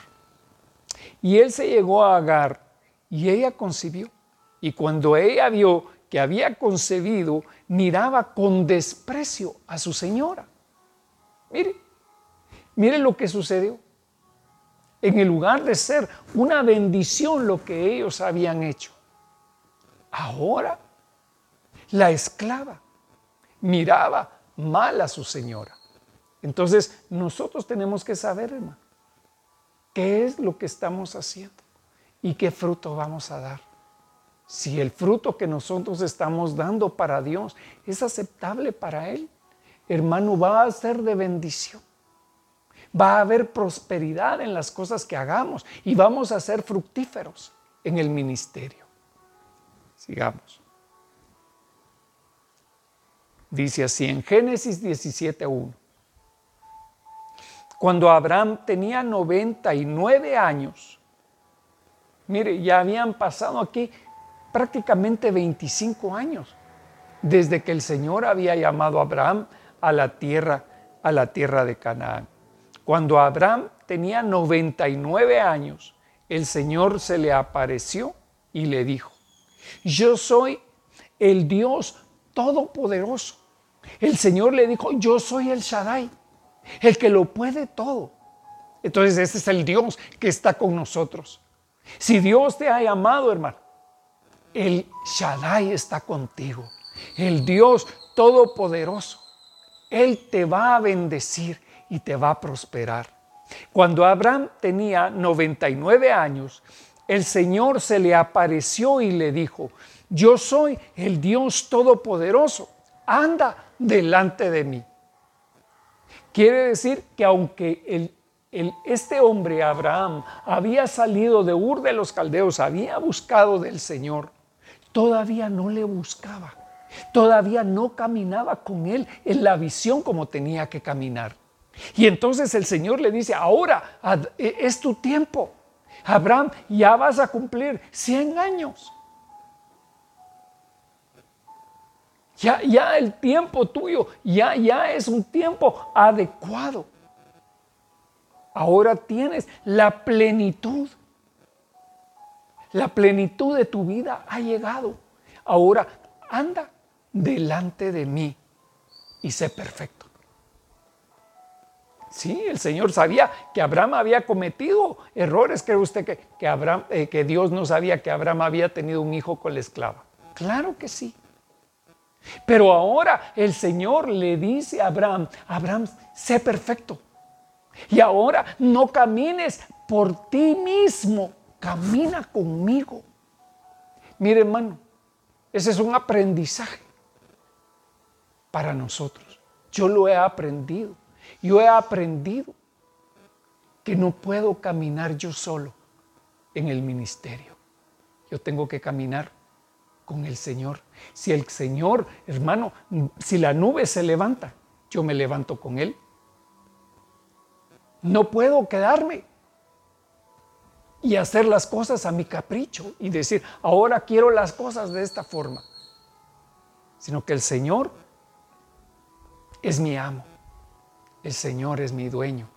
Y él se llegó a Agar y ella concibió. Y cuando ella vio que había concebido, miraba con desprecio a su señora. Mire, mire lo que sucedió. En el lugar de ser una bendición lo que ellos habían hecho, ahora la esclava miraba mal a su señora. Entonces nosotros tenemos que saber, hermano, qué es lo que estamos haciendo y qué fruto vamos a dar. Si el fruto que nosotros estamos dando para Dios es aceptable para Él, hermano, va a ser de bendición. Va a haber prosperidad en las cosas que hagamos y vamos a ser fructíferos en el ministerio. Sigamos. Dice así en Génesis 17.1 cuando Abraham tenía 99 años. Mire, ya habían pasado aquí prácticamente 25 años desde que el Señor había llamado a Abraham a la tierra, a la tierra de Canaán. Cuando Abraham tenía 99 años, el Señor se le apareció y le dijo, yo soy el Dios todopoderoso. El Señor le dijo, yo soy el Shaddai el que lo puede todo. Entonces ese es el Dios que está con nosotros. Si Dios te ha llamado, hermano, el Shaddai está contigo. El Dios todopoderoso Él te va a bendecir y te va a prosperar. Cuando Abraham tenía 99 años, el Señor se le apareció y le dijo, yo soy el Dios Todopoderoso, anda delante de mí. Quiere decir que aunque este hombre, Abraham, había salido de Ur de los Caldeos, había buscado del Señor, todavía no le buscaba, todavía no caminaba con él en la visión como tenía que caminar. Y entonces el Señor le dice, ahora e, es tu tiempo. Abraham, ya vas a cumplir 100 años. Ya, ya el tiempo tuyo, ya, ya es un tiempo adecuado. Ahora tienes la plenitud. La plenitud de tu vida ha llegado. Ahora anda delante de mí y sé perfecto. Sí, el Señor sabía que Abraham había cometido errores. ¿Cree usted que, que, Abraham, eh, que Dios no sabía que Abraham había tenido un hijo con la esclava? Claro que sí. Pero ahora el Señor le dice a Abraham, Abraham, sé perfecto. Y ahora no camines por ti mismo, camina conmigo. Mire hermano, ese es un aprendizaje para nosotros. Yo lo he aprendido. Yo he aprendido que no puedo caminar yo solo en el ministerio. Yo tengo que caminar con el Señor. Si el Señor, hermano, si la nube se levanta, yo me levanto con Él. No puedo quedarme y hacer las cosas a mi capricho y decir, ahora quiero las cosas de esta forma, sino que el Señor es mi amo, el Señor es mi dueño,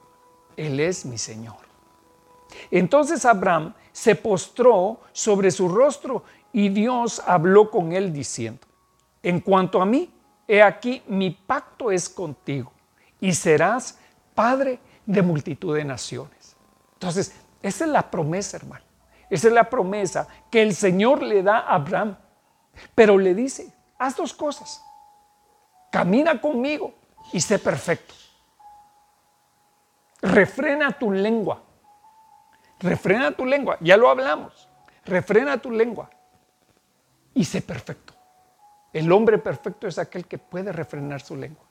Él es mi Señor. Entonces Abraham se postró sobre su rostro y Dios habló con él diciendo, en cuanto a mí, he aquí mi pacto es contigo y serás padre de multitud de naciones. Entonces, esa es la promesa, hermano. Esa es la promesa que el Señor le da a Abraham. Pero le dice, haz dos cosas. Camina conmigo y sé perfecto. Refrena tu lengua. Refrena tu lengua. Ya lo hablamos. Refrena tu lengua y sé perfecto. El hombre perfecto es aquel que puede refrenar su lengua.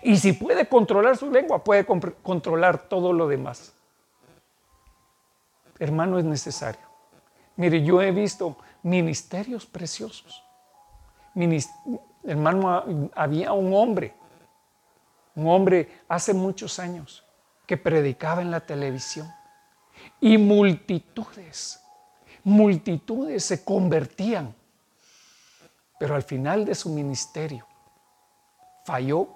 Y si puede controlar su lengua, puede controlar todo lo demás. Hermano, es necesario. Mire, yo he visto ministerios preciosos. hermano, había un hombre, un hombre hace muchos años que predicaba en la televisión. Y multitudes, multitudes se convertían pero al final de su ministerio falló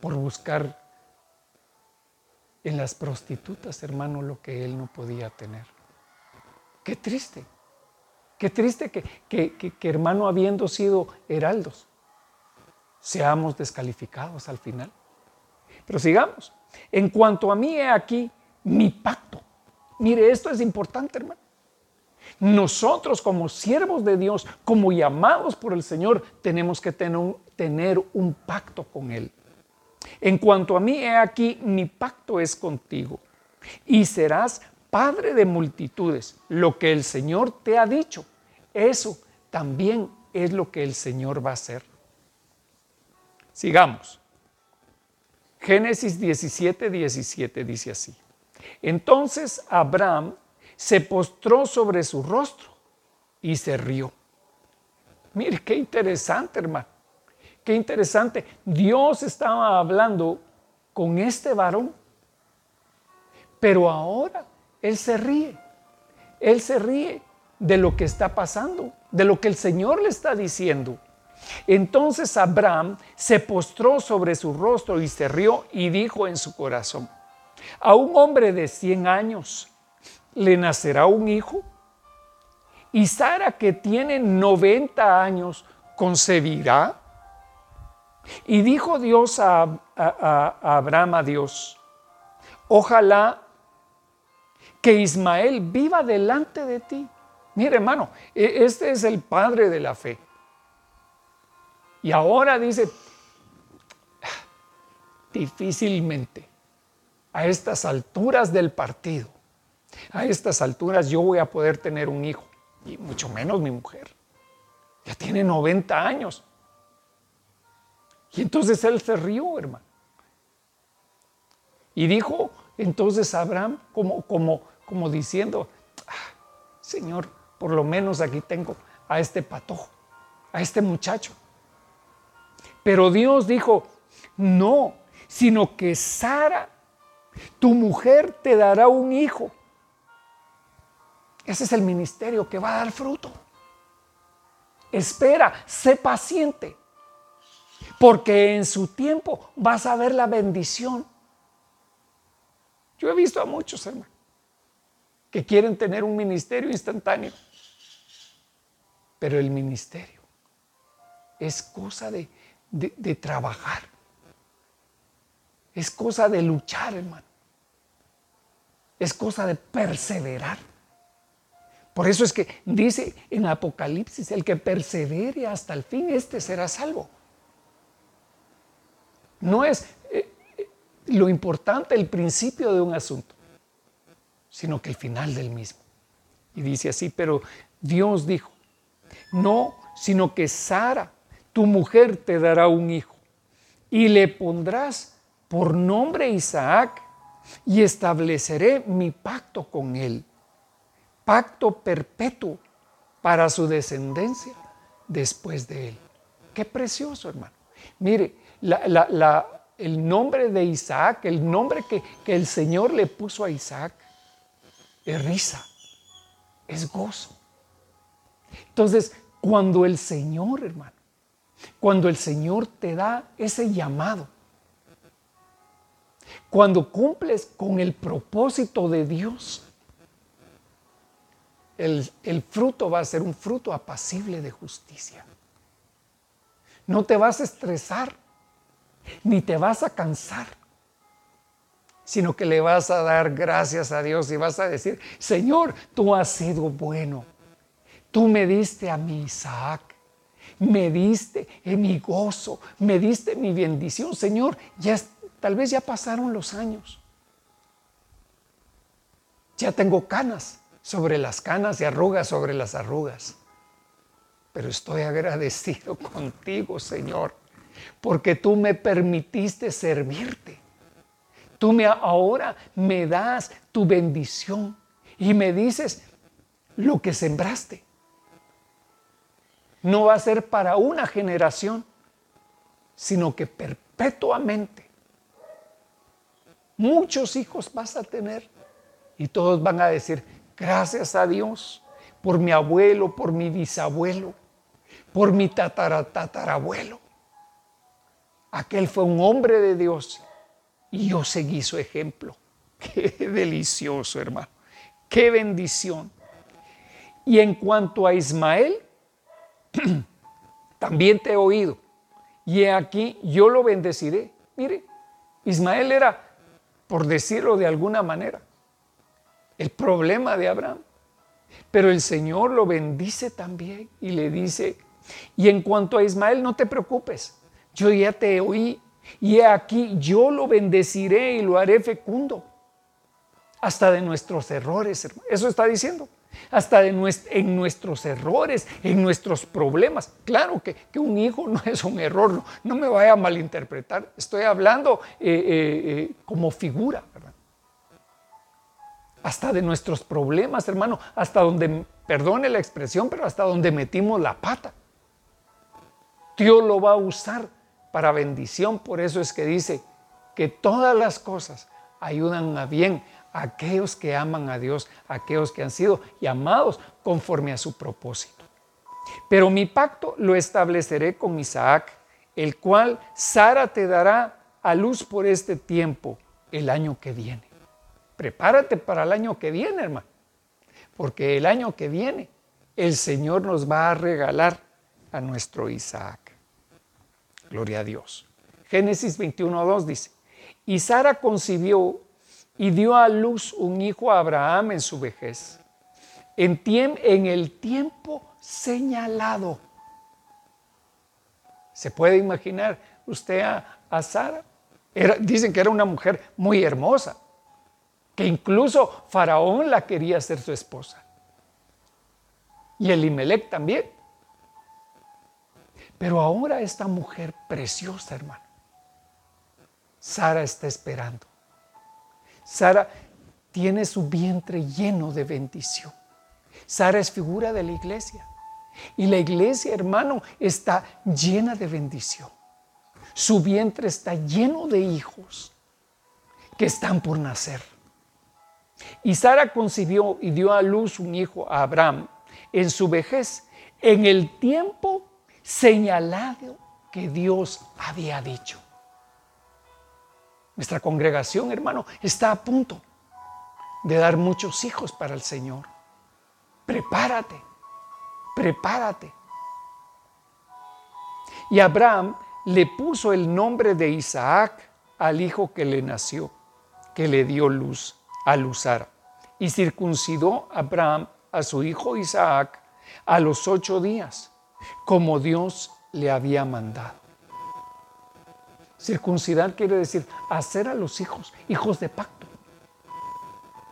por buscar en las prostitutas, hermano, lo que él no podía tener. Qué triste, qué triste que, que, hermano, habiendo sido heraldos, seamos descalificados al final. Pero sigamos. En cuanto a mí, he aquí mi pacto. Mire, esto es importante, hermano. Nosotros como siervos de Dios, como llamados por el Señor, tenemos que tener un, pacto con Él. En cuanto a mí, he aquí, mi pacto es contigo y serás padre de multitudes. Lo que el Señor te ha dicho, eso también es lo que el Señor va a hacer. Sigamos. Génesis 17, 17 dice así. Entonces Abraham se postró sobre su rostro y se rió. Mire, qué interesante, hermano. Qué interesante. Dios estaba hablando con este varón, pero ahora Él se ríe. Él se ríe de lo que está pasando, de lo que el Señor le está diciendo. Entonces Abraham se postró sobre su rostro y se rió y dijo en su corazón, a un hombre de 100 años le nacerá un hijo. Y Sara, que tiene 90 años, concebirá. Y dijo Dios a, Abraham, a Dios, ojalá que Ismael viva delante de ti. Mire, hermano, e, este es el padre de la fe. Y ahora dice, difícilmente a estas alturas del partido, a estas alturas yo voy a poder tener un hijo, y mucho menos mi mujer. Ya tiene 90 años. Y entonces él se rió, hermano. Y dijo entonces Abraham como, como, como diciendo, ah, Señor, por lo menos aquí tengo a este patojo, a este muchacho. Pero Dios dijo, no, sino que Sara, tu mujer, te dará un hijo. Ese es el ministerio que va a dar fruto. Espera, sé paciente, porque en su tiempo vas a ver la bendición. Yo he visto a muchos, hermanos, que quieren tener un ministerio instantáneo, pero el ministerio es cosa de, de trabajar, es cosa de luchar, hermano, es cosa de perseverar. Por eso es que dice en Apocalipsis, el que persevere hasta el fin, este será salvo. No es eh, eh, lo importante el principio de un asunto, sino que el final del mismo. Y dice así, pero Dios dijo, no, sino que Sara, tu mujer, te dará un hijo y le pondrás por nombre Isaac y estableceré mi pacto con él pacto perpetuo para su descendencia después de él. Qué precioso, hermano. Mire, el nombre de Isaac, el nombre que, que el Señor le puso a Isaac, es risa, es gozo. Entonces, cuando el Señor, hermano, cuando el Señor te da ese llamado, cuando cumples con el propósito de Dios, el, fruto va a ser un fruto apacible de justicia. No te vas a estresar, ni te vas a cansar, sino que le vas a dar gracias a Dios y vas a decir, Señor, tú has sido bueno. Tú me diste a mi Isaac, me diste en mi gozo, me diste mi bendición. Señor, ya tal vez ya pasaron los años. Ya tengo canas, sobre las canas y arrugas sobre las arrugas. Pero estoy agradecido *laughs* contigo, Señor, porque tú me permitiste servirte. Tú me ahora me das tu bendición y me dices lo que sembraste. No va a ser para una generación, sino que perpetuamente. Muchos hijos vas a tener y todos van a decir, Gracias a Dios por mi abuelo, por mi bisabuelo, por mi tataratatarabuelo. Aquel fue un hombre de Dios y yo seguí su ejemplo. *laughs* Qué delicioso, hermano. Qué bendición. Y en cuanto a Ismael, *clears throat* también te he oído. Y aquí yo lo bendeciré. Mire, Ismael era, por decirlo de alguna manera, el problema de Abraham. Pero el Señor lo bendice también y le dice, y en cuanto a Ismael, no te preocupes, yo ya te oí y aquí yo lo bendeciré y lo haré fecundo. Hasta de nuestros errores, Eso está diciendo. Hasta de en nuestros errores, en nuestros problemas. Claro que, un hijo no es un error, no, me vaya a malinterpretar. Estoy hablando eh, eh, eh, como figura, ¿verdad? Hasta de nuestros problemas, hermano, hasta donde, perdone la expresión, pero hasta donde metimos la pata. Dios lo va a usar para bendición, por eso es que dice que todas las cosas ayudan a bien a aquellos que aman a Dios, a aquellos que han sido llamados conforme a su propósito. Pero mi pacto lo estableceré con Isaac, el cual Sara te dará a luz por este tiempo, el año que viene prepárate para el año que viene, hermano. Porque el año que viene el Señor nos va a regalar a nuestro Isaac. Gloria a Dios. Génesis 21.2 dice, y Sara concibió y dio a luz un hijo a Abraham en su vejez, en, el tiempo señalado. ¿Se puede imaginar usted a Sara dicen que era una mujer muy hermosa, incluso Faraón la quería ser su esposa. Y Elimelech también. Pero ahora esta mujer preciosa, hermano, Sara está esperando. Sara tiene su vientre lleno de bendición. Sara es figura de la iglesia. Y la iglesia, hermano, está llena de bendición. Su vientre está lleno de hijos que están por nacer. Y Sara concibió y dio a luz un hijo a Abraham en su vejez, en el tiempo señalado que Dios había dicho. Nuestra congregación, hermano, está a punto de dar muchos hijos para el Señor. Prepárate, prepárate. Y Abraham le puso el nombre de Isaac al hijo que le nació, que le dio luz a Luzara. Y circuncidó Abraham a su hijo Isaac a los ocho días, como Dios le había mandado. Circuncidar quiere decir hacer a los hijos hijos de pacto.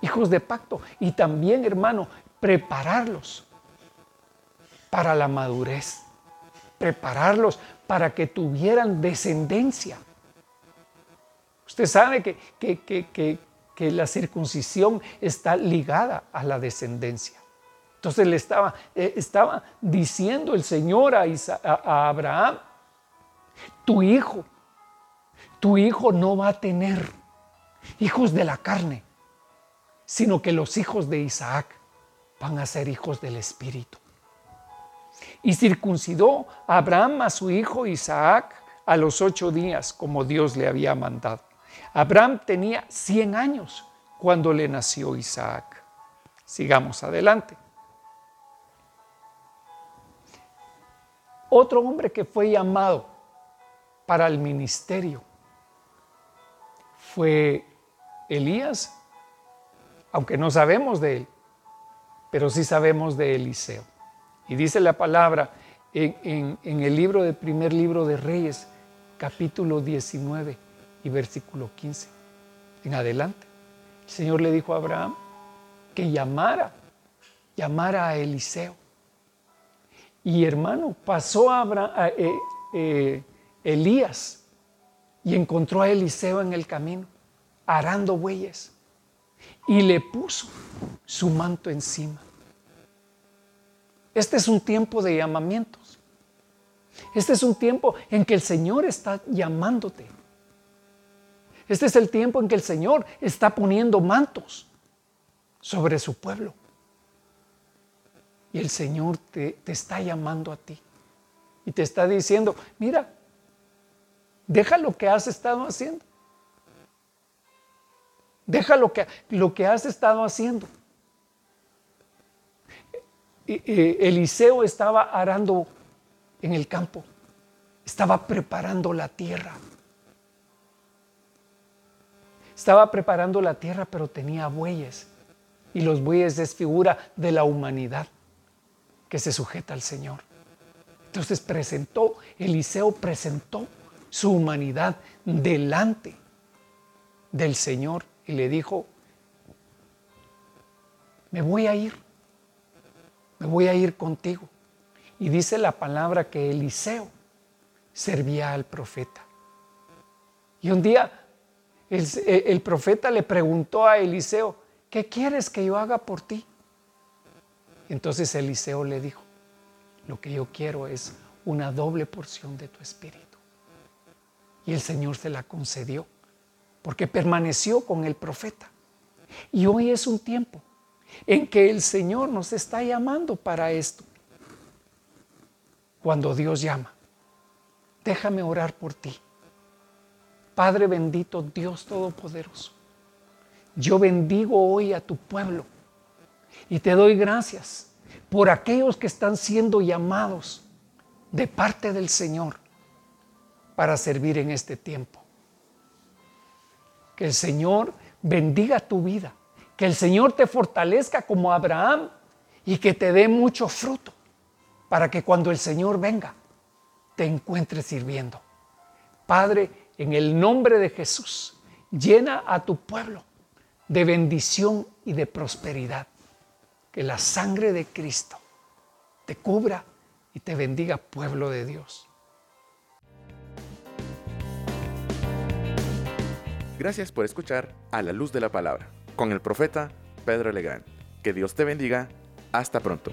Hijos de pacto. Y también, hermano, prepararlos para la madurez. Prepararlos para que tuvieran descendencia. Usted sabe que, que, que la circuncisión está ligada a la descendencia. Entonces le estaba, eh, estaba diciendo el Señor a, a Abraham, tu hijo, tu hijo no va a tener hijos de la carne, sino que los hijos de Isaac van a ser hijos del Espíritu. Y circuncidó Abraham a su hijo Isaac a los ocho días, como Dios le había mandado. Abraham tenía 100 años cuando le nació Isaac. Sigamos adelante. Otro hombre que fue llamado para el ministerio fue Elías, aunque no sabemos de él, pero sí sabemos de Eliseo. Y dice la palabra en, el libro del primer libro de Reyes, capítulo 19 versículo 15 en adelante. El Señor le dijo a Abraham que llamara, llamara a Eliseo. Y hermano, pasó a, eh, eh, Elías y encontró a Eliseo en el camino, arando bueyes, y le puso su manto encima. Este es un tiempo de llamamientos. Este es un tiempo en que el Señor está llamándote. Este es el tiempo en que el Señor está poniendo mantos sobre su pueblo. Y el Señor te, está llamando a ti. Y te está diciendo, mira, deja lo que has estado haciendo. Deja lo que, lo que has estado haciendo. Eliseo estaba arando en el campo, estaba preparando la tierra. Estaba preparando la tierra, pero tenía bueyes. Y los bueyes es figura de la humanidad que se sujeta al Señor. Entonces presentó, Eliseo presentó su humanidad delante del Señor y le dijo, me voy a ir, me voy a ir contigo. Y dice la palabra que Eliseo servía al profeta. Y un día el, profeta le preguntó a Eliseo, ¿qué quieres que yo haga por ti? Entonces Eliseo le dijo, lo que yo quiero es una doble porción de tu espíritu. Y el Señor se la concedió, porque permaneció con el profeta. Y hoy es un tiempo en que el Señor nos está llamando para esto. Cuando Dios llama, déjame orar por ti. Padre bendito, Dios Todopoderoso, yo bendigo hoy a tu pueblo y te doy gracias por aquellos que están siendo llamados de parte del Señor para servir en este tiempo. Que el Señor bendiga tu vida, que el Señor te fortalezca como Abraham y que te dé mucho fruto para que cuando el Señor venga te encuentres sirviendo. Padre, En el nombre de Jesús, llena a tu pueblo de bendición y de prosperidad. Que la sangre de Cristo te cubra y te bendiga, pueblo de Dios. Gracias por escuchar A la Luz de la Palabra con el profeta Pedro Legrand. Que Dios te bendiga. Hasta pronto.